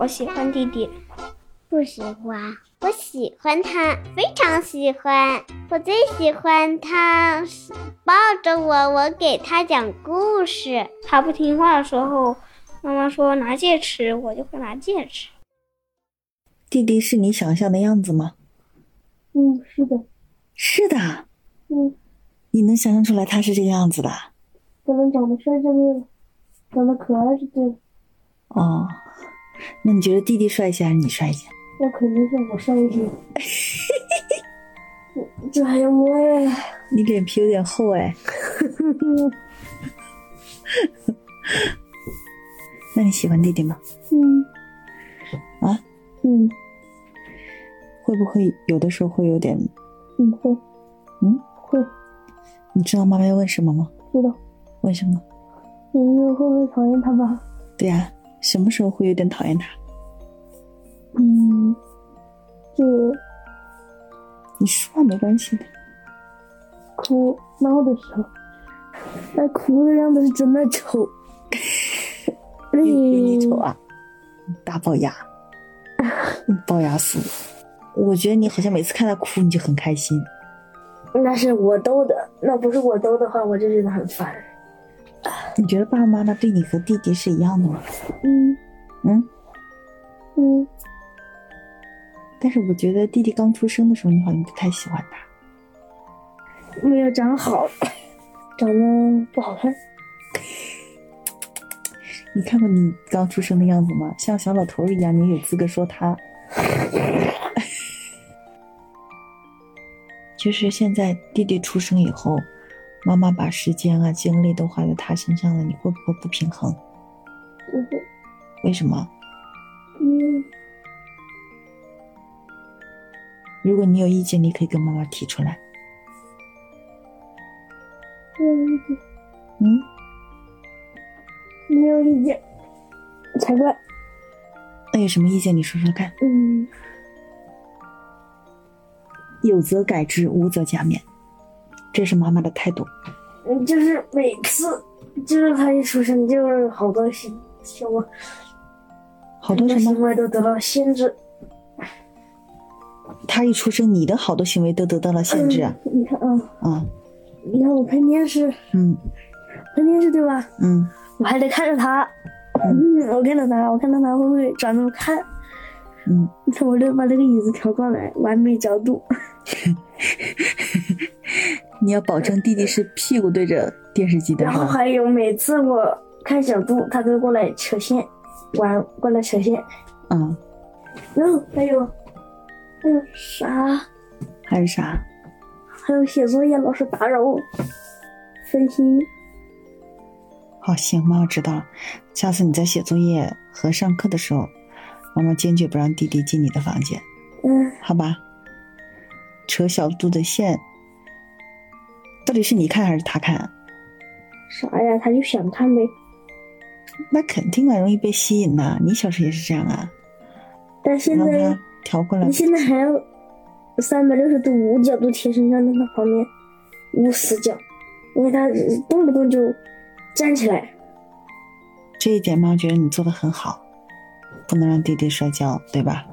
我喜欢弟弟。不喜欢，我喜欢他，非常喜欢。我最喜欢他抱着我，我给他讲故事。他不听话的时候，妈妈说拿戒尺，我就会拿戒尺。弟弟是你想象的样子吗？嗯，是的，是的。嗯，你能想象出来他是这个样子的？可能长得帅就对了，长得可爱就对了。哦，那你觉得弟弟帅一些还是你帅一些？那肯定是我帅一些。这还要摸呀？你脸皮有点厚哎。那你喜欢弟弟吗？嗯。啊？嗯。会不会有的时候会有点？嗯，会。嗯，会。你知道妈妈要问什么吗？知道。为什么？因为会不会讨厌他吧？对呀，什么时候会有点讨厌他？嗯，就你说没关系的。哭闹的时候，那哭的样子是真的丑。有你丑啊！大龅牙，龅牙叔。我觉得你好像每次看他哭，你就很开心。那是我逗的，那不是我逗的话，我就觉得很烦。你觉得爸爸妈妈对你和弟弟是一样的吗？嗯嗯嗯。但是我觉得弟弟刚出生的时候，你好像不太喜欢他。没有长好，长得不好看。你看过你刚出生的样子吗？像小老头一样，你有资格说他？就是现在弟弟出生以后，妈妈把时间啊、精力都花在他身上了，你会不会不平衡？不会。为什么？嗯。如果你有意见，你可以跟妈妈提出来。没有意见。嗯。没有意见，才怪。那有什么意见？你说说看。嗯。有则改之，无则加勉，这是妈妈的态度。嗯，就是每次，就是他一出生，就是好多行行为，好多什么行为都得到限制。他一出生，你的好多行为都得到了限制啊。你看啊，啊，你看我看电视，嗯，看电视对吧？嗯，我还得看着他，嗯，我看着他，我看到他会不会转头看，嗯，你看我就把那个椅子调过来，完美角度。你要保证弟弟是屁股对着电视机的。然后还有每次我看小度，他都过来扯线，玩过来扯线。嗯，然后还有。还有啥？还有啥？还有写作业老师打扰我，分心。好，行，妈妈知道了。下次你在写作业和上课的时候，妈妈坚决不让弟弟进你的房间。嗯，好吧。扯小度的线，到底是你看还是他看？啥呀？他就想看呗。那肯定啊，容易被吸引呐。你小时候也是这样啊。但现在。调过来。你现在还要三百六十度无角度贴身站在他旁边，无死角，因为他动不动就站起来。这一点妈觉得你做的很好，不能让弟弟摔跤，对吧？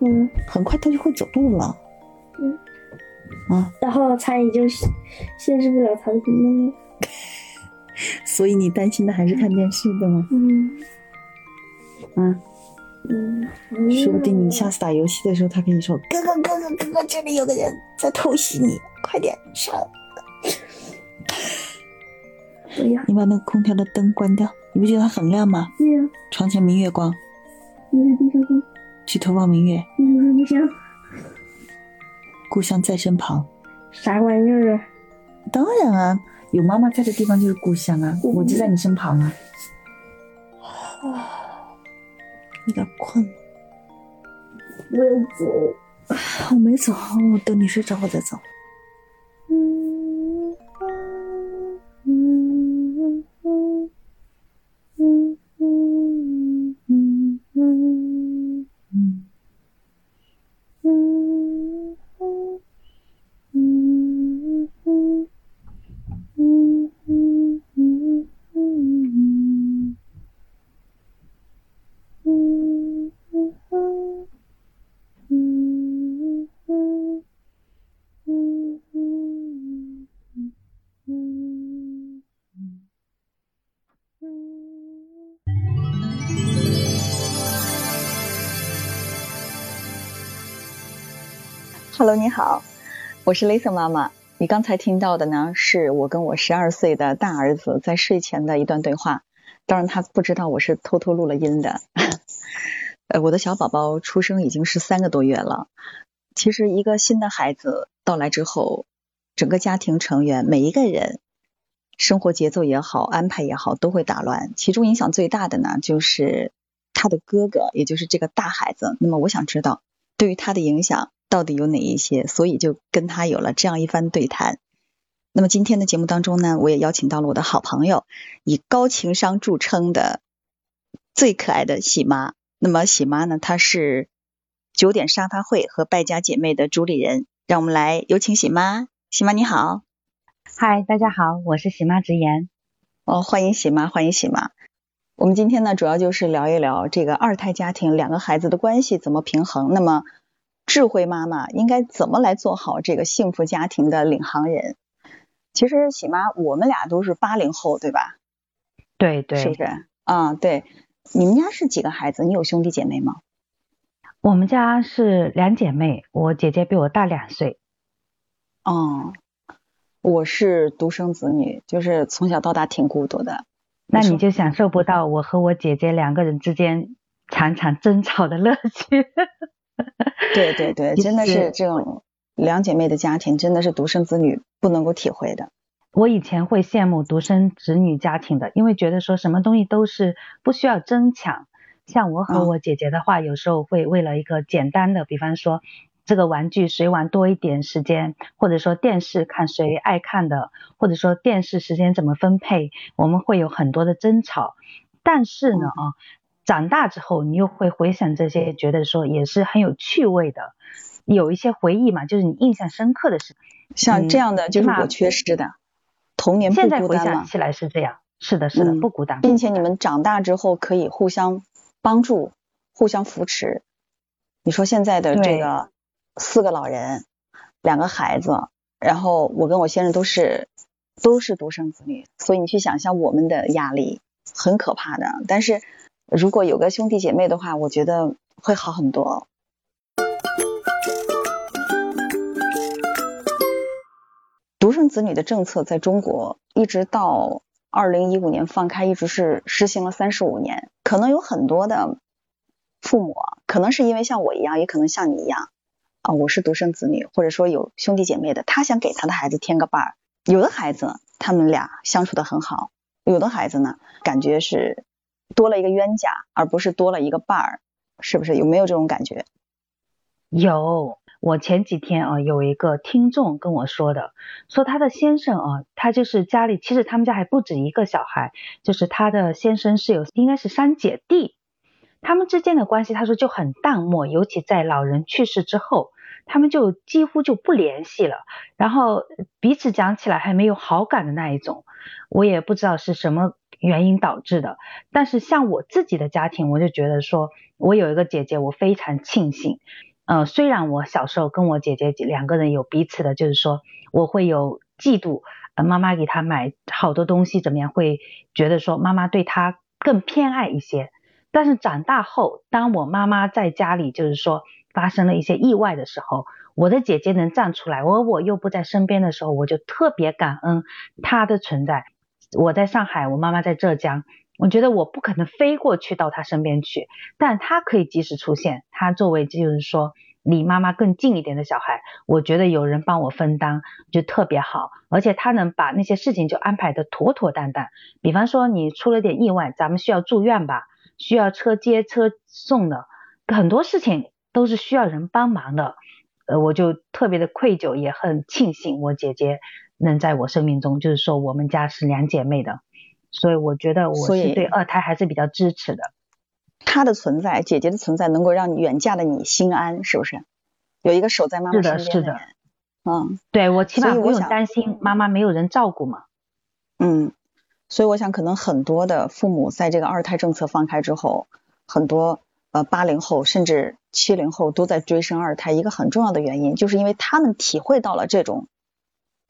嗯。很快他就会走路了。然后他也就限制不了他的。所以你担心的还是看电视，对吗？嗯。啊。嗯，说不定你下次打游戏的时候，他跟你说：“哥哥，哥哥，哥哥，这里有个人在偷袭你，快点上！”不要，你把那个空调的灯关掉，你不觉得它很亮吗？对呀。床前明月光。地上吗？举头望明月。不行。故乡在身旁。啥玩意儿啊？当然啊，有妈妈在的地方就是故乡啊，我就在你身旁啊。有点困了，我要走。我没走，我等你睡着我再走。Hello，你好，我是 Lisa 妈妈。你刚才听到的呢，是我跟我十二岁的大儿子在睡前的一段对话。当然，他不知道我是偷偷录了音的。呃，我的小宝宝出生已经是三个多月了。其实，一个新的孩子到来之后，整个家庭成员每一个人生活节奏也好，安排也好，都会打乱。其中影响最大的呢，就是他的哥哥，也就是这个大孩子。那么，我想知道对于他的影响。到底有哪一些？所以就跟他有了这样一番对谈。那么今天的节目当中呢，我也邀请到了我的好朋友，以高情商著称的最可爱的喜妈。那么喜妈呢，她是九点沙发会和败家姐妹的主理人。让我们来有请喜妈。喜妈你好，嗨，大家好，我是喜妈直言。哦，欢迎喜妈，欢迎喜妈。我们今天呢，主要就是聊一聊这个二胎家庭两个孩子的关系怎么平衡。那么智慧妈妈应该怎么来做好这个幸福家庭的领航人？其实喜妈，我们俩都是八零后，对吧？对对，是不是？啊，对。你们家是几个孩子？你有兄弟姐妹吗？我们家是两姐妹，我姐姐比我大两岁。哦，我是独生子女，就是从小到大挺孤独的。那你就享受不到我和我姐姐两个人之间常常争吵的乐趣。对对对，真的是这种两姐妹的家庭，真的是独生子女不能够体会的。我以前会羡慕独生子女家庭的，因为觉得说什么东西都是不需要争抢。像我和我姐姐的话，有时候会为了一个简单的，比方说这个玩具谁玩多一点时间，或者说电视看谁爱看的，或者说电视时间怎么分配，我们会有很多的争吵。但是呢，啊。长大之后，你又会回想这些，觉得说也是很有趣味的，有一些回忆嘛，就是你印象深刻的事。像这样的就是我缺失的童年不孤单现在回想起来是这样，是的，是的，不孤单，并且你们长大之后可以互相帮助、互相扶持。你说现在的这个四个老人，两个孩子，然后我跟我先生都是都是独生子女，所以你去想象我们的压力很可怕的，但是。如果有个兄弟姐妹的话，我觉得会好很多。独生子女的政策在中国一直到二零一五年放开，一直是实行了三十五年。可能有很多的父母，可能是因为像我一样，也可能像你一样啊，我是独生子女，或者说有兄弟姐妹的，他想给他的孩子添个伴儿。有的孩子他们俩相处的很好，有的孩子呢，感觉是。多了一个冤家，而不是多了一个伴儿，是不是？有没有这种感觉？有，我前几天啊，有一个听众跟我说的，说他的先生啊，他就是家里，其实他们家还不止一个小孩，就是他的先生是有，应该是三姐弟，他们之间的关系，他说就很淡漠，尤其在老人去世之后，他们就几乎就不联系了，然后彼此讲起来还没有好感的那一种，我也不知道是什么。原因导致的，但是像我自己的家庭，我就觉得说，我有一个姐姐，我非常庆幸。呃，虽然我小时候跟我姐姐两个人有彼此的，就是说我会有嫉妒，呃，妈妈给她买好多东西怎么样，会觉得说妈妈对她更偏爱一些。但是长大后，当我妈妈在家里就是说发生了一些意外的时候，我的姐姐能站出来，而我又不在身边的时候，我就特别感恩她的存在。我在上海，我妈妈在浙江。我觉得我不可能飞过去到她身边去，但她可以及时出现。她作为就是说离妈妈更近一点的小孩，我觉得有人帮我分担就特别好。而且她能把那些事情就安排的妥妥当当。比方说你出了点意外，咱们需要住院吧，需要车接车送的，很多事情都是需要人帮忙的。呃，我就特别的愧疚，也很庆幸我姐姐。能在我生命中，就是说我们家是两姐妹的，所以我觉得我是对二胎还是比较支持的。她的存在，姐姐的存在，能够让你远嫁的你心安，是不是？有一个守在妈妈身边的。是的，是的。嗯，对我起码不用担心妈妈没有人照顾嘛。嗯，所以我想，可能很多的父母在这个二胎政策放开之后，很多呃八零后甚至七零后都在追生二胎，一个很重要的原因，就是因为他们体会到了这种。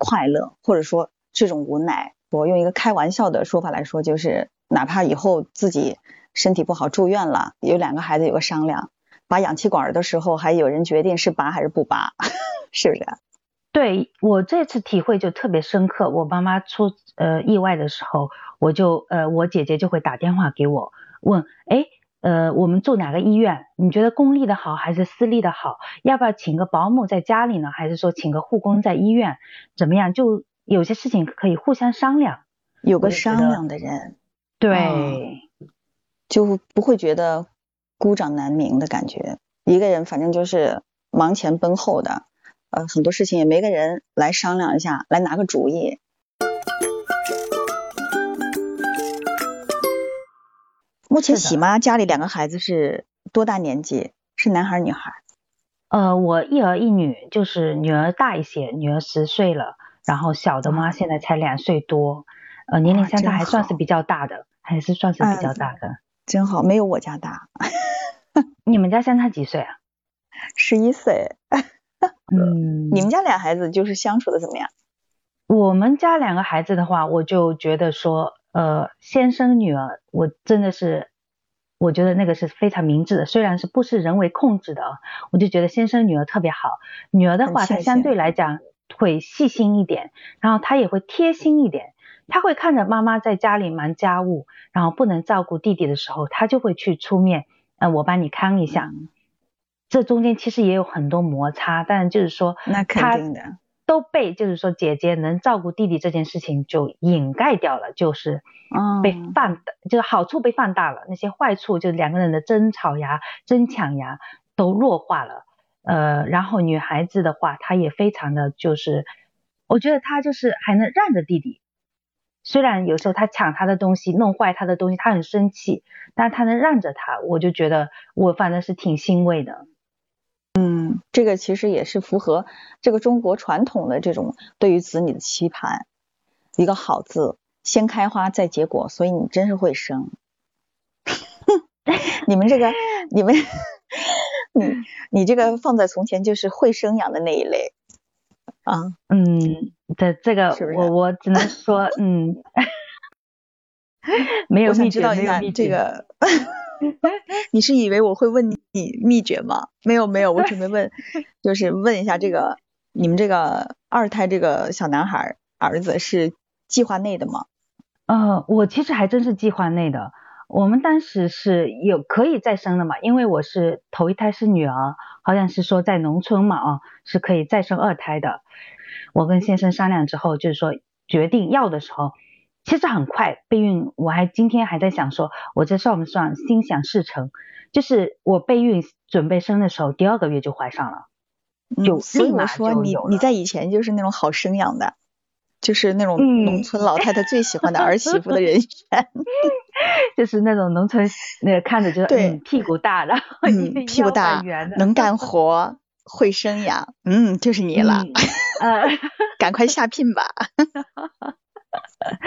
快乐，或者说这种无奈，我用一个开玩笑的说法来说，就是哪怕以后自己身体不好住院了，有两个孩子有个商量，拔氧气管的时候，还有人决定是拔还是不拔，是不是？对我这次体会就特别深刻。我妈妈出呃意外的时候，我就呃我姐姐就会打电话给我问，哎呃我们住哪个医院？你觉得公立的好还是私立的好？要不要请个保姆在家里呢？还是说请个护工在医院？怎么样？就有些事情可以互相商量，有个商量的人，对，就不会觉得孤掌难鸣的感觉。一个人反正就是忙前奔后的。呃，很多事情也没个人来商量一下，来拿个主意。目前喜妈家里两个孩子是多大年纪？是男孩女孩？呃，我一儿一女，就是女儿大一些，女儿十岁了，然后小的嘛现在才两岁多，呃，年龄相差还算是比较大的，还是算是比较大的。真好，没有我家大。你们家相差几岁啊？十一岁。嗯，你们家俩孩子就是相处的怎么样？我们家两个孩子的话，我就觉得说，呃，先生女儿，我真的是，我觉得那个是非常明智的，虽然是不是人为控制的，我就觉得先生女儿特别好。女儿的话，她相对来讲会细心一点，然后她也会贴心一点，她会看着妈妈在家里忙家务，然后不能照顾弟弟的时候，她就会去出面，呃，我帮你看一下。这中间其实也有很多摩擦，但就是说，那肯定的，都被就是说姐姐能照顾弟弟这件事情就掩盖掉了，就是被放大，就是好处被放大了，那些坏处就是两个人的争吵呀、争抢呀都弱化了。呃，然后女孩子的话，她也非常的就是，我觉得她就是还能让着弟弟，虽然有时候他抢他的东西、弄坏他的东西，她很生气，但她能让着他，我就觉得我反正是挺欣慰的。嗯，这个其实也是符合这个中国传统的这种对于子女的期盼，一个好字先开花再结果，所以你真是会生。你们这个，你们，你你这个放在从前就是会生养的那一类啊。嗯，这这个我我只能说，嗯，没有秘诀，没有秘诀。这个。你是以为我会问你秘诀吗？没有没有，我准备问，就是问一下这个你们这个二胎这个小男孩儿子是计划内的吗？呃，我其实还真是计划内的。我们当时是有可以再生的嘛，因为我是头一胎是女儿，好像是说在农村嘛啊是可以再生二胎的。我跟先生商量之后，就是说决定要的时候。其实很快备孕，我还今天还在想说，我这算不算心想事成？就是我备孕准备生的时候，第二个月就怀上了，就立马说你你在以前就是那种好生养的，就是那种农村老太太最喜欢的儿媳妇的人选，就是那种农村那个看着就对。屁股大，然后嗯屁股大能干活会生养，嗯就是你了，呃。赶快下聘吧。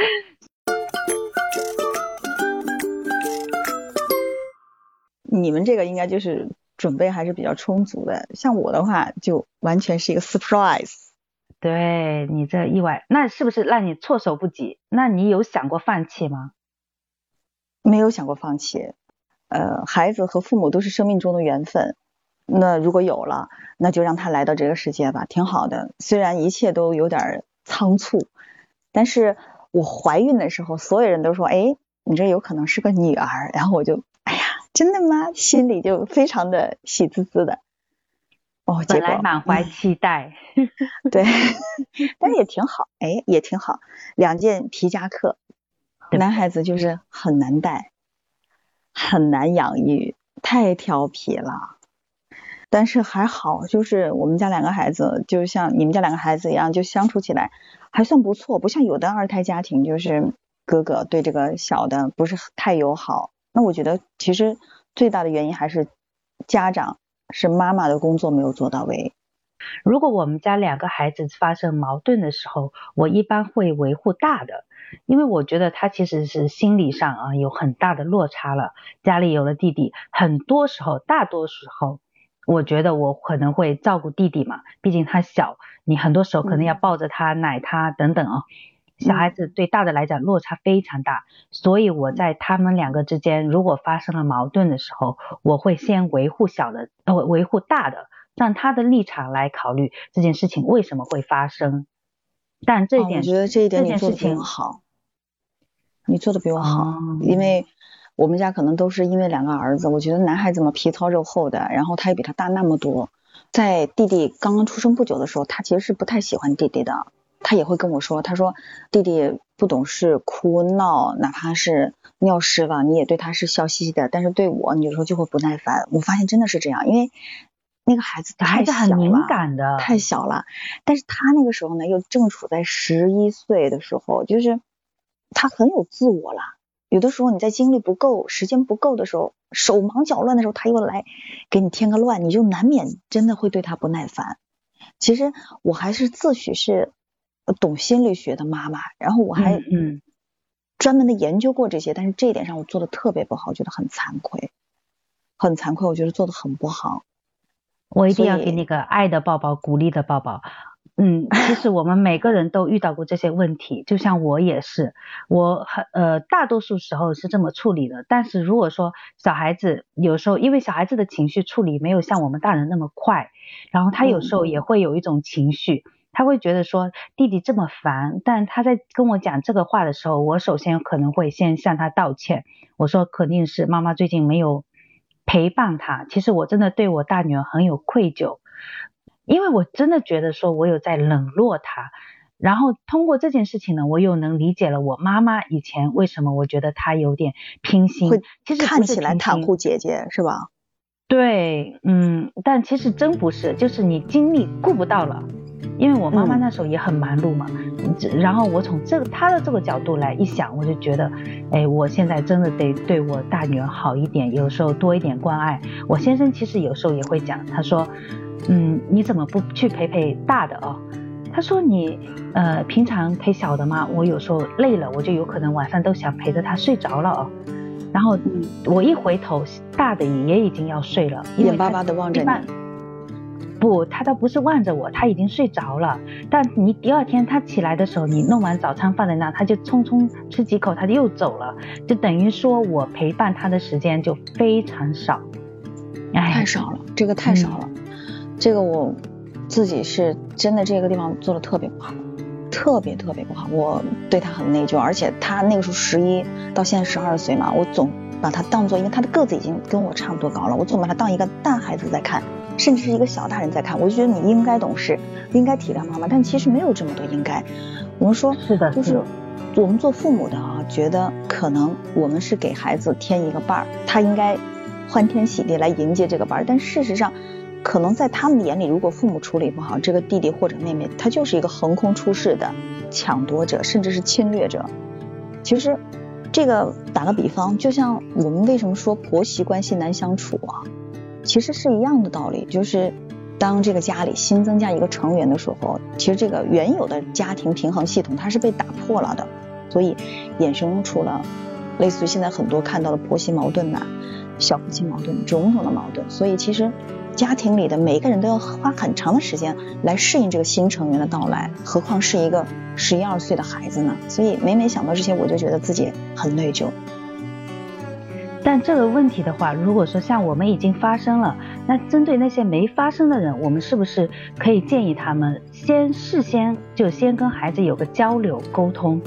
你们这个应该就是准备还是比较充足的，像我的话就完全是一个 surprise。对你这意外，那是不是让你措手不及？那你有想过放弃吗？没有想过放弃。呃，孩子和父母都是生命中的缘分，那如果有了，那就让他来到这个世界吧，挺好的。虽然一切都有点仓促。但是我怀孕的时候，所有人都说：“哎，你这有可能是个女儿。”然后我就，哎呀，真的吗？心里就非常的喜滋滋的。哦，本来满怀期待。对，但是也挺好，哎，也挺好。两件皮夹克，男孩子就是很难带，很难养育，太调皮了。但是还好，就是我们家两个孩子，就像你们家两个孩子一样，就相处起来还算不错。不像有的二胎家庭，就是哥哥对这个小的不是太友好。那我觉得其实最大的原因还是家长是妈妈的工作没有做到位。如果我们家两个孩子发生矛盾的时候，我一般会维护大的，因为我觉得他其实是心理上啊有很大的落差了。家里有了弟弟，很多时候，大多时候。我觉得我可能会照顾弟弟嘛，毕竟他小，你很多时候可能要抱着他、奶他等等啊。小孩子对大的来讲落差非常大，所以我在他们两个之间如果发生了矛盾的时候，我会先维护小的，呃，维护大的，让他的立场来考虑这件事情为什么会发生。但这一点，我觉得这一点你做的比这件事情我好，你做的比我好，哦因为我们家可能都是因为两个儿子，我觉得男孩子嘛皮糙肉厚的，然后他也比他大那么多，在弟弟刚刚出生不久的时候，他其实是不太喜欢弟弟的，他也会跟我说，他说弟弟不懂事，哭闹，哪怕是尿湿了，你也对他是笑嘻嘻的，但是对我，你有时候就会不耐烦。我发现真的是这样，因为那个孩子小孩太小子很敏感的，太小了，但是他那个时候呢，又正处在十一岁的时候，就是他很有自我了。有的时候你在精力不够、时间不够的时候，手忙脚乱的时候，他又来给你添个乱，你就难免真的会对他不耐烦。其实我还是自诩是懂心理学的妈妈，然后我还嗯嗯专门的研究过这些，但是这一点上我做的特别不好，我觉得很惭愧，很惭愧，我觉得做的很不好。我一定要给你个爱的抱抱，鼓励的抱抱。嗯，其实我们每个人都遇到过这些问题，就像我也是，我很呃大多数时候是这么处理的。但是如果说小孩子有时候，因为小孩子的情绪处理没有像我们大人那么快，然后他有时候也会有一种情绪，他会觉得说弟弟这么烦，但他在跟我讲这个话的时候，我首先可能会先向他道歉，我说肯定是妈妈最近没有陪伴他，其实我真的对我大女儿很有愧疚，因为我真的觉得说我有在冷落他。然后通过这件事情呢，我又能理解了我妈妈以前为什么我觉得她有点偏心会，其实看起来袒护姐姐是吧？对，嗯，但其实真不是，就是你精力顾不到了，因为我妈妈嗯那时候也很忙碌嘛，这然后我从这个她的这个角度来一想，我就觉得，哎，我现在真的得对我大女儿好一点，有时候多一点关爱。我先生其实有时候也会讲，他说，嗯，你怎么不去陪陪大的哦？他说你呃平常陪小的嘛，我有时候累了，我就有可能晚上都想陪着他睡着了哦。然后嗯我一回头，大的也已经要睡了，因为眼巴巴的望着你不，他倒不是望着我，他已经睡着了。但你第二天他起来的时候，你弄完早餐放在那，他就匆匆吃几口，他就又走了，就等于说我陪伴他的时间就非常少。哎，太少了，这个太少了，这个我自己是真的这个地方做的特别不好，特别特别不好，我对他很内疚，而且他那个时候十一到现在十二岁嘛，我总把他当做，因为他的个子已经跟我差不多高了，我总把他当一个大孩子在看，甚至是一个小大人在看，我就觉得你应该懂事，应该体谅妈妈，但其实没有这么多应该，我们说是的，就是我们做父母的啊，觉得可能我们是给孩子添一个伴儿，他应该欢天喜地来迎接这个伴儿。但事实上，可能在他们的眼里，如果父母处理不好，这个弟弟或者妹妹，他就是一个横空出世的抢夺者，甚至是侵略者。其实，这个打个比方，就像我们为什么说婆媳关系难相处啊，其实是一样的道理，就是。当这个家里新增加一个成员的时候，其实这个原有的家庭平衡系统它是被打破了的，所以衍生出了类似于现在很多看到的婆媳矛盾呐、小夫妻矛盾、种种的矛盾。所以其实家庭里的每一个人都要花很长的时间来适应这个新成员的到来，何况是一个十一二岁的孩子呢？所以每每想到这些，我就觉得自己很内疚。但这个问题的话，如果说像我们已经发生了，那针对那些没发生的人，我们是不是可以建议他们先事先就先跟孩子有个交流沟通，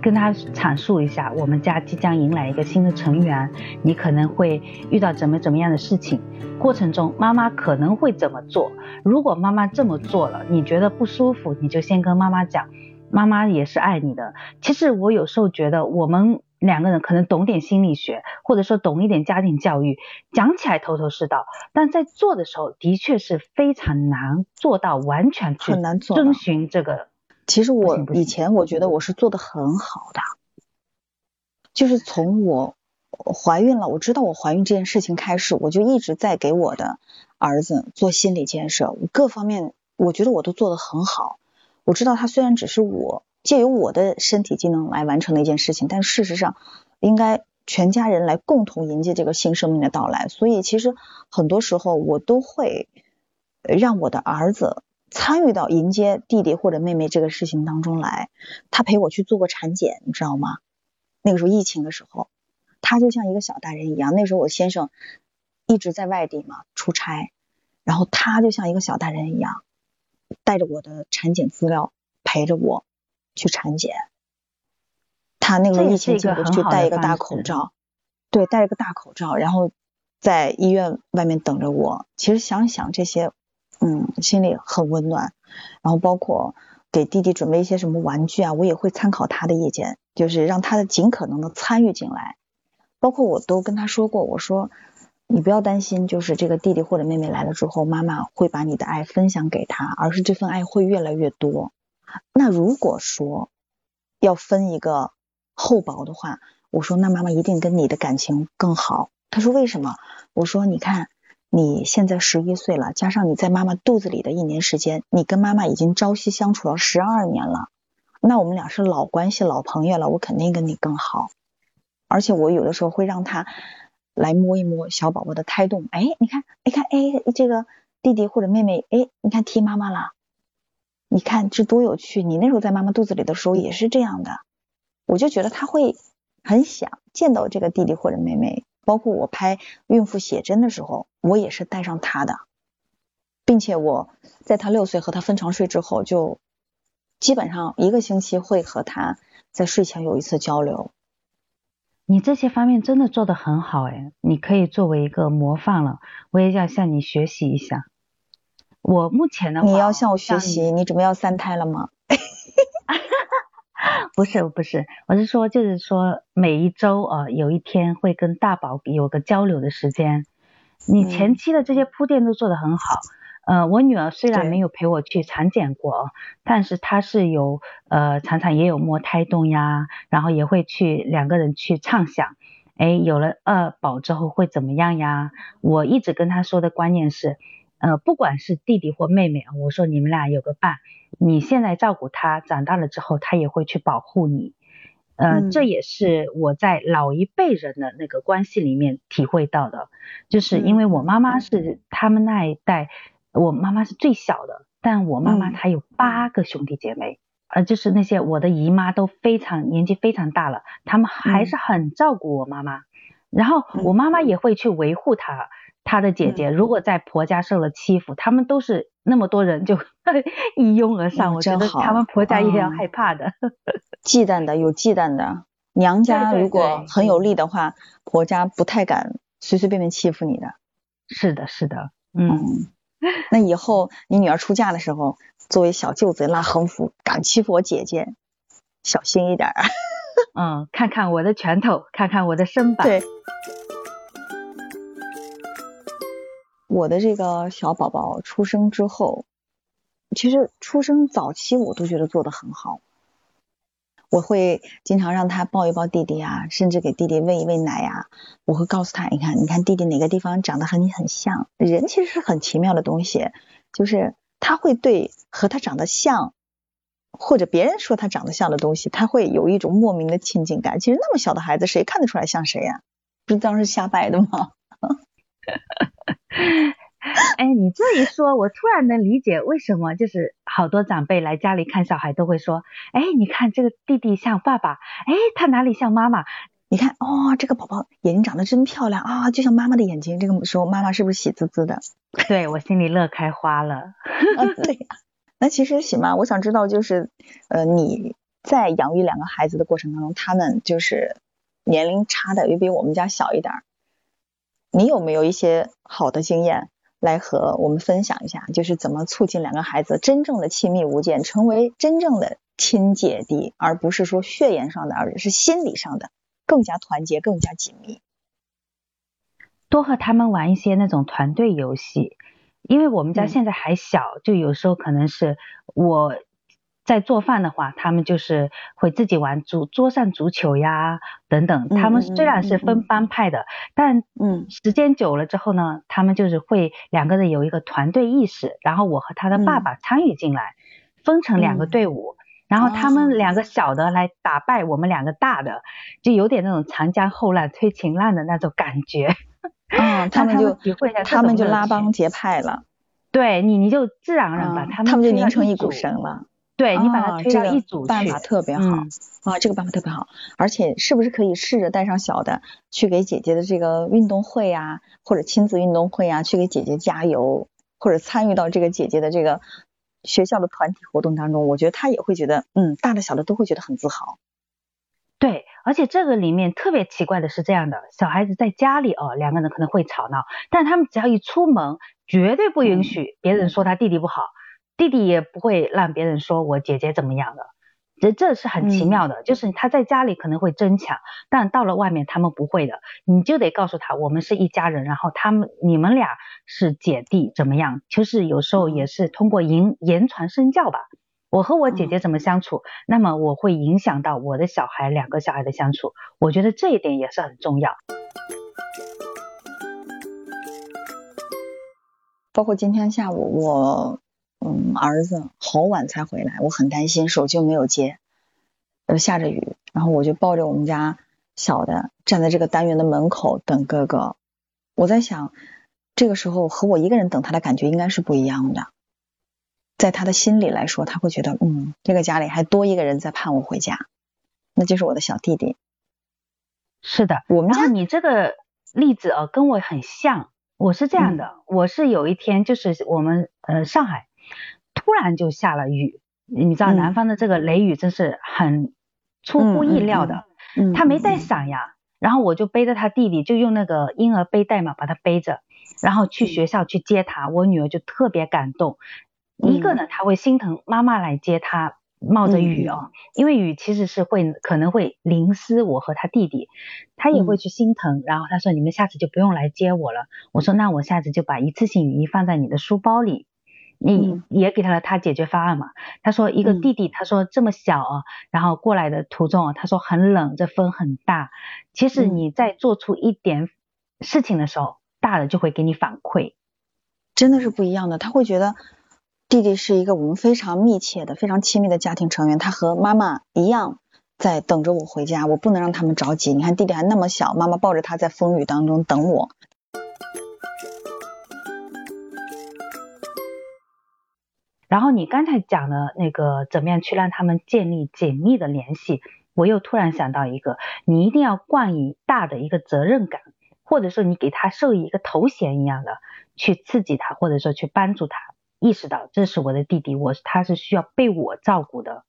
跟他阐述一下，我们家即将迎来一个新的成员，你可能会遇到怎么怎么样的事情，过程中妈妈可能会怎么做。如果妈妈这么做了，你觉得不舒服，你就先跟妈妈讲，妈妈也是爱你的。其实我有时候觉得我们。两个人可能懂点心理学，或者说懂一点家庭教育，讲起来头头是道，但在做的时候的确是非常难做到完全去很难做遵循这个。其实我以前我觉得我是做的很好的，就是从我怀孕了，我知道我怀孕这件事情开始，我就一直在给我的儿子做心理建设，各方面我觉得我都做的很好。我知道他虽然只是我借由我的身体机能来完成的一件事情，但事实上应该全家人来共同迎接这个新生命的到来。所以其实很多时候我都会让我的儿子参与到迎接弟弟或者妹妹这个事情当中来。他陪我去做过产检，你知道吗？那个时候疫情的时候，他就像一个小大人一样。那时候我先生一直在外地嘛出差，然后他就像一个小大人一样，带着我的产检资料陪着我去产检。他那个时候疫情进去戴一个大口罩，对，戴一个大口罩，然后在医院外面等着我。其实想想这些，嗯，心里很温暖。然后包括给弟弟准备一些什么玩具啊，我也会参考他的意见，就是让他的尽可能的参与进来。包括我都跟他说过，我说你不要担心，就是这个弟弟或者妹妹来了之后，妈妈会把你的爱分享给他，而是这份爱会越来越多。那如果说要分一个。厚薄的话，我说那妈妈一定跟你的感情更好。他说为什么？我说你看你现在十一岁了，加上你在妈妈肚子里的一年时间，你跟妈妈已经朝夕相处了十二年了。那我们俩是老关系、老朋友了，我肯定跟你更好。而且我有的时候会让他来摸一摸小宝宝的胎动。哎，你看，你看，哎，这个弟弟或者妹妹，哎，你看踢妈妈了。你看这多有趣！你那时候在妈妈肚子里的时候也是这样的。我就觉得他会很想见到这个弟弟或者妹妹，包括我拍孕妇写真的时候，我也是带上他的，并且我在他六岁和他分床睡之后，就基本上一个星期会和他在睡前有一次交流。你这些方面真的做得很好哎，你可以作为一个模范了，我也要向你学习一下。我目前的话，你要向我学习，你准备要三胎了吗？不是不是，我是说，就是说每一周啊，有一天会跟大宝有个交流的时间。你前期的这些铺垫都做得很好。呃，我女儿虽然没有陪我去产检过，但是她是有呃常常也有摸胎动呀，然后也会去两个人去畅想，哎，有了二宝之后会怎么样呀？我一直跟她说的观念是。呃，不管是弟弟或妹妹啊，我说你们俩有个伴，你现在照顾他，长大了之后他也会去保护你。呃，这也是我在老一辈人的那个关系里面体会到的，就是因为我妈妈是他们那一代，我妈妈是最小的，但我妈妈她有八个兄弟姐妹，呃，就是那些我的姨妈都非常年纪非常大了，他们还是很照顾我妈妈，然后我妈妈也会去维护她。她的姐姐如果在婆家受了欺负，他们都是那么多人就 一拥而上，我觉得他们婆家也要害怕的，忌惮的有忌惮的。娘家如果很有力的话，婆家不太敢随随便便欺负你的。是的，是的，嗯。那以后你女儿出嫁的时候，作为小舅子拉横幅，敢欺负我姐姐，小心一点。嗯，看看我的拳头，看看我的身板。对。我的这个小宝宝出生之后，其实出生早期我都觉得做的很好。我会经常让他抱一抱弟弟啊，甚至给弟弟喂一喂奶呀。我会告诉他，你看，你看弟弟哪个地方长得和你很像。人其实是很奇妙的东西，就是他会对和他长得像，或者别人说他长得像的东西，他会有一种莫名的亲近感。其实那么小的孩子，谁看得出来像谁呀？不是当时瞎掰的吗？哎，你这一说，我突然能理解为什么就是好多长辈来家里看小孩都会说，哎，你看这个弟弟像爸爸，哎，他哪里像妈妈？你看，哦，这个宝宝眼睛长得真漂亮啊，就像妈妈的眼睛。这个时候妈妈是不是喜滋滋的？对我心里乐开花了。对，那其实喜妈，我想知道就是，呃，你在养育两个孩子的过程当中，他们就是年龄差的也比我们家小一点。你有没有一些好的经验来和我们分享一下？就是怎么促进两个孩子真正的亲密无间，成为真正的亲姐弟，而不是说血缘上的，而是心理上的更加团结、更加紧密。多和他们玩一些那种团队游戏，因为我们家现在还小，就有时候可能是我。在做饭的话，他们就是会自己玩足桌上足球呀等等。他们虽然是分帮派的，但嗯，时间久了之后呢，他们就是会两个人有一个团队意识。然后我和他的爸爸参与进来，分成两个队伍，然后他们两个小的来打败我们两个大的，就有点那种长江后浪推前浪的那种感觉。嗯，他们就他们就拉帮结派了。对你，你就自然而然把他们他们就拧成一股绳了。对你把啊它推到一组去，办法特别好、嗯。啊，这个办法特别好，而且是不是可以试着带上小的去给姐姐的这个运动会啊，或者亲子运动会啊，去给姐姐加油，或者参与到这个姐姐的这个学校的团体活动当中，我觉得她也会觉得，嗯，大的小的都会觉得很自豪。对，而且这个里面特别奇怪的是这样的，小孩子在家里哦，两个人可能会吵闹，但他们只要一出门，绝对不允许别人说他弟弟不好，弟弟也不会让别人说我姐姐怎么样的。这这是很奇妙的，就是他在家里可能会争抢，但到了外面他们不会的，你就得告诉他我们是一家人，然后他们你们俩是姐弟怎么样？就是有时候也是通过言言传身教吧。我和我姐姐怎么相处，那么我会影响到我的小孩两个小孩的相处，我觉得这一点也是很重要。包括今天下午我，嗯，儿子好晚才回来，我很担心，手机又没有接，呃，下着雨，然后我就抱着我们家小的站在这个单元的门口等哥哥。我在想，这个时候和我一个人等他的感觉应该是不一样的，在他的心里来说，他会觉得，嗯，这个家里还多一个人在盼我回家，那就是我的小弟弟。是的，我们家你这个例子哦，跟我很像。我是这样的，我是有一天就是我们呃上海突然就下了雨，你知道嗯南方的这个雷雨真是很出乎意料的。嗯，他没带伞呀，然后我就背着他弟弟，就用那个婴儿背带嘛，把他背着，然后去学校去接他。我女儿就特别感动，一个呢，她会心疼妈妈来接她，冒着雨哦，因为雨其实是会可能会淋湿我和他弟弟，他也会去心疼。然后他说：“你们下次就不用来接我了。”我说：“那我下次就把一次性雨衣放在你的书包里。”你嗯也给他了他解决方案嘛？他说一个嗯弟弟，他说这么小啊，然后过来的途中啊，他说很冷，这风很大。其实嗯你在做出一点事情的时候，大的就会给你反馈。真的是不一样的。他会觉得弟弟是一个我们非常密切的、非常亲密的家庭成员，他和妈妈一样在等着我回家，我不能让他们着急。你看弟弟还那么小，妈妈抱着他在风雨当中等我。然后你刚才讲的那个怎么样去让他们建立紧密的联系，我又突然想到一个，你一定要冠以大的一个责任感，或者说你给他授予一个头衔一样的，去刺激他，或者说去帮助他意识到这是我的弟弟，我他是需要被我照顾的。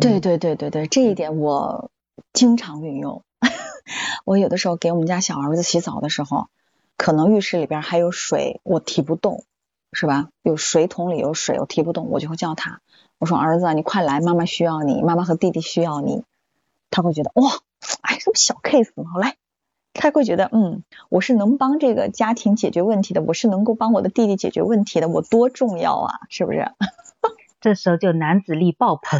对对对对对，这一点我经常运用。我有的时候给我们家小儿子洗澡的时候，可能浴室里边还有水，我提不动，是吧？有水桶里有水，我提不动，我就会叫他，我说儿子啊，你快来，妈妈需要你，妈妈和弟弟需要你。他会觉得哇，哎，这不小 case 吗，来，他会觉得嗯，我是能帮这个家庭解决问题的，我是能够帮我的弟弟解决问题的，我多重要啊，是不是？这时候就男子力爆棚，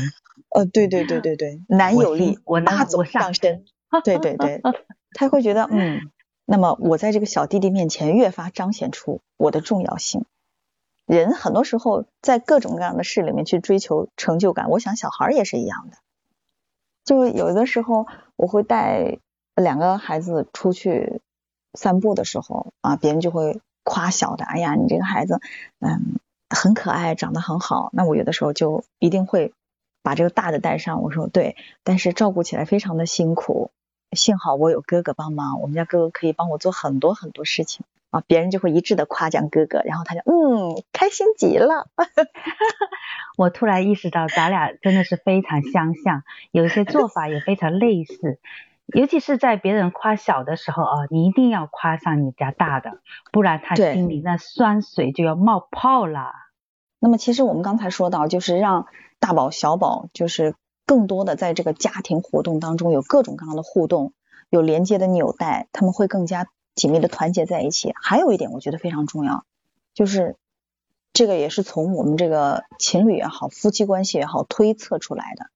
呃，对对对对对，男我有力，我能大走我上上身。对对对，他会觉得嗯，那么我在这个小弟弟面前越发彰显出我的重要性。人很多时候在各种各样的事里面去追求成就感，我想小孩也是一样的。就有的时候我会带两个孩子出去散步的时候啊，别人就会夸小的，哎呀，你这个孩子嗯很可爱，长得很好。那我有的时候就一定会把这个大的带上，我说对，但是照顾起来非常的辛苦。幸好我有哥哥帮忙，我们家哥哥可以帮我做很多很多事情啊，别人就会一致的夸奖哥哥，然后他就嗯开心极了。我突然意识到咱俩真的是非常相像，有一些做法也非常类似。尤其是在别人夸小的时候啊，你一定要夸上你家大的，不然他心里那酸水就要冒泡了。那么其实我们刚才说到，就是让大宝小宝就是更多的在这个家庭活动当中有各种各样的互动，有连接的纽带，他们会更加紧密的团结在一起。还有一点我觉得非常重要，就是这个也是从我们这个情侣也好，夫妻关系也好推测出来的。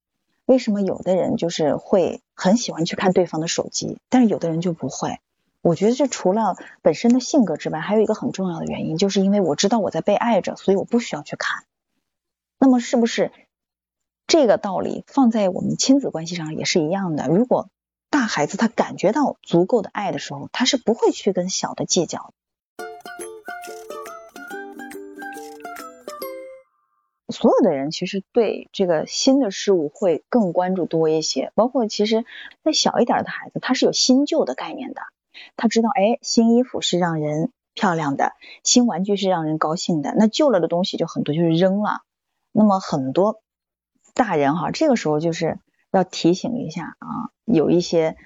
为什么有的人就是会很喜欢去看对方的手机，但是有的人就不会？我觉得这除了本身的性格之外，还有一个很重要的原因，就是因为我知道我在被爱着，所以我不需要去看。那么是不是这个道理放在我们亲子关系上也是一样的？如果大孩子他感觉到足够的爱的时候，他是不会去跟小的计较。所有的人其实对这个新的事物会更关注多一些，包括其实再小一点的孩子，他是有新旧的概念的，他知道，哎，新衣服是让人漂亮的，新玩具是让人高兴的，那旧了的东西就很多就是扔了。那么很多大人哈，这个时候就是要提醒一下啊，有一些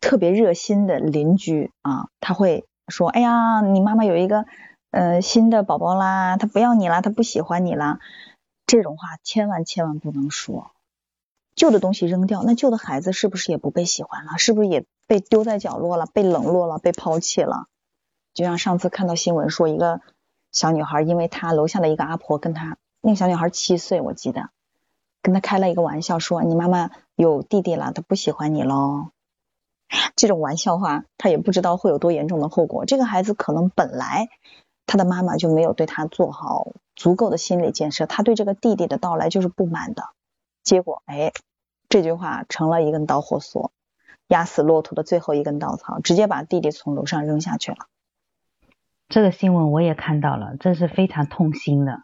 特别热心的邻居啊，他会说，哎呀，你妈妈有一个。呃，新的宝宝啦，他不要你啦，他不喜欢你啦，这种话千万千万不能说。旧的东西扔掉，那旧的孩子是不是也不被喜欢了？是不是也被丢在角落了？被冷落了？被抛弃了？就像上次看到新闻说，一个小女孩，因为她楼下的一个阿婆跟她，那个小女孩七岁，我记得，跟他开了一个玩笑，说你妈妈有弟弟了，她不喜欢你喽。这种玩笑话，他也不知道会有多严重的后果。这个孩子可能本来。他的妈妈就没有对他做好足够的心理建设，他对这个弟弟的到来就是不满的。结果，哎，这句话成了一根导火索，压死骆驼的最后一根稻草，直接把弟弟从楼上扔下去了。这个新闻我也看到了，这是非常痛心的。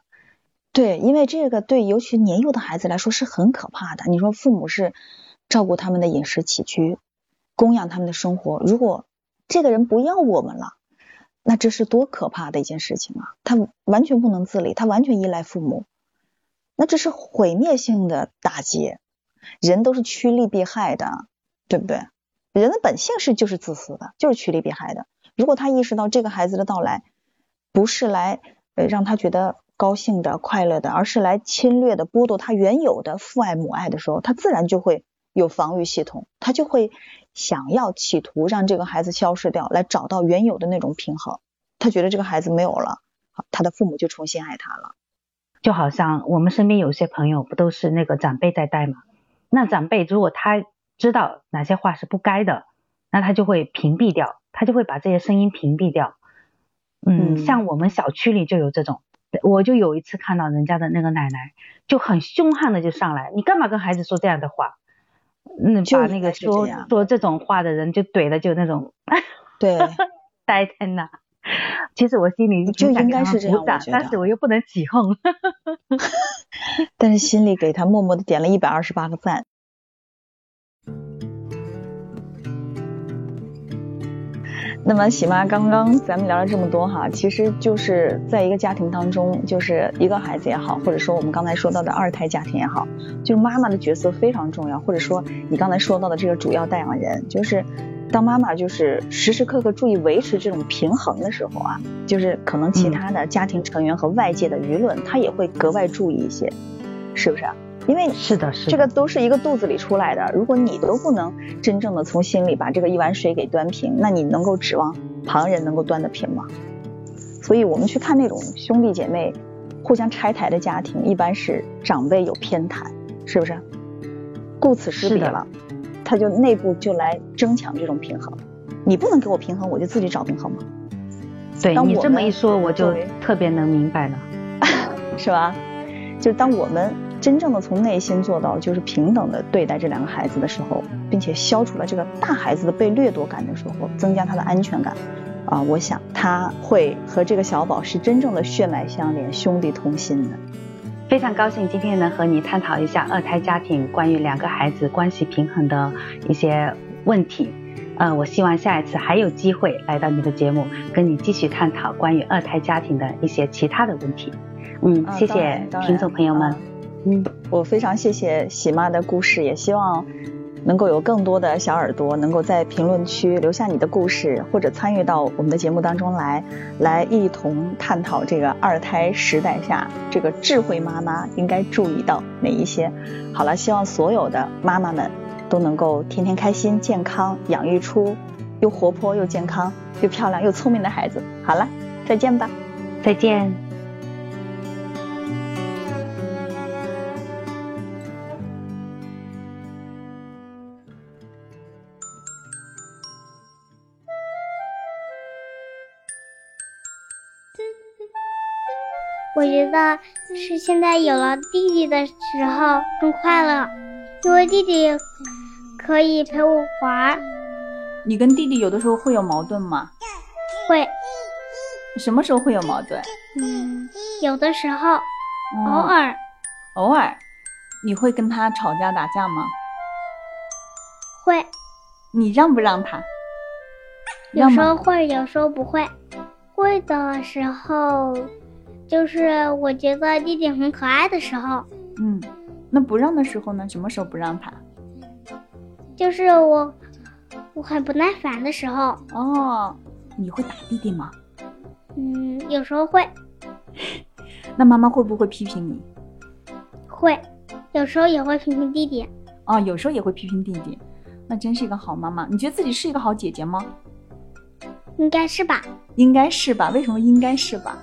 对，因为这个对尤其年幼的孩子来说是很可怕的。你说父母是照顾他们的饮食起居，供养他们的生活，如果这个人不要我们了。那这是多可怕的一件事情啊！他完全不能自理，他完全依赖父母，那这是毁灭性的打击。人都是趋利避害的，对不对？人的本性是就是自私的，就是趋利避害的。如果他意识到这个孩子的到来不是来呃让他觉得高兴的、快乐的，而是来侵略的、剥夺他原有的父爱母爱的时候，他自然就会有防御系统，他就会。想要企图让这个孩子消失掉，来找到原有的那种平衡。他觉得这个孩子没有了，他的父母就重新爱他了。就好像我们身边有些朋友不都是那个长辈在带吗？那长辈如果他知道哪些话是不该的，那他就会屏蔽掉，他就会把这些声音屏蔽掉。嗯，像我们小区里就有这种，我就有一次看到人家的那个奶奶就很凶悍的就上来，你干嘛跟孩子说这样的话？嗯，把那个说说这种话的人就怼的就那种，对，呆在那。其实我心里就应该是这样，但是我又不能起哄，但是心里给他默默的点了一百二十八个赞。那么喜妈，刚刚咱们聊了这么多哈，其实就是在一个家庭当中，就是一个孩子也好，或者说我们刚才说到的二胎家庭也好，就是妈妈的角色非常重要，或者说你刚才说到的这个主要带养人，就是当妈妈就是时时刻刻注意维持这种平衡的时候啊，就是可能其他的家庭成员和外界的舆论，他也会格外注意一些，是不是？因为是的，是这个都是一个肚子里出来的。如果你都不能真正的从心里把这个一碗水给端平，那你能够指望旁人能够端得平吗？所以我们去看那种兄弟姐妹互相拆台的家庭，一般是长辈有偏袒，是不是？顾此失彼了，他就内部就来争抢这种平衡。你不能给我平衡，我就自己找平衡吗？对你这么一说，我就特别能明白了，是吧？就当我们。真正的从内心做到就是平等的对待这两个孩子的时候，并且消除了这个大孩子的被掠夺感的时候，增加他的安全感，啊，我想他会和这个小宝是真正的血脉相连、兄弟同心的。非常高兴今天能和你探讨一下二胎家庭关于两个孩子关系平衡的一些问题。呃，我希望下一次还有机会来到你的节目，跟你继续探讨关于二胎家庭的一些其他的问题。嗯，谢谢听众朋友们。嗯，我非常谢谢喜妈的故事，也希望能够有更多的小耳朵能够在评论区留下你的故事，或者参与到我们的节目当中来，来一同探讨这个二胎时代下这个智慧妈妈应该注意到哪一些。好了，希望所有的妈妈们都能够天天开心、健康，养育出又活泼又健康又漂亮又聪明的孩子。好了，再见吧，再见。我觉得是现在有了弟弟的时候更快乐，因为弟弟可以陪我玩。你跟弟弟有的时候会有矛盾吗？会。什么时候会有矛盾？嗯，有的时候，偶尔。偶尔，你会跟他吵架打架吗？会，你让不让他？有？时候会，有时候不会。会的时候，就是我觉得弟弟很可爱的时候，嗯，那不让的时候呢？什么时候不让他？就是我我很不耐烦的时候，哦，你会打弟弟吗？嗯，有时候会 那妈妈会不会批评你？会，有时候也会批评弟弟。哦，有时候也会批评弟弟。那真是一个好妈妈。你觉得自己是一个好姐姐吗？应该是吧？应该是吧？为什么应该是吧？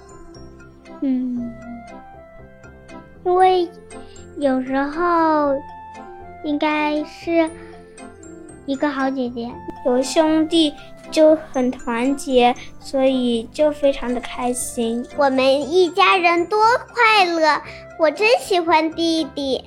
嗯，因为有时候应该是一个好姐姐，有兄弟就很团结，所以就非常的开心。我们一家人多快乐，我真喜欢弟弟。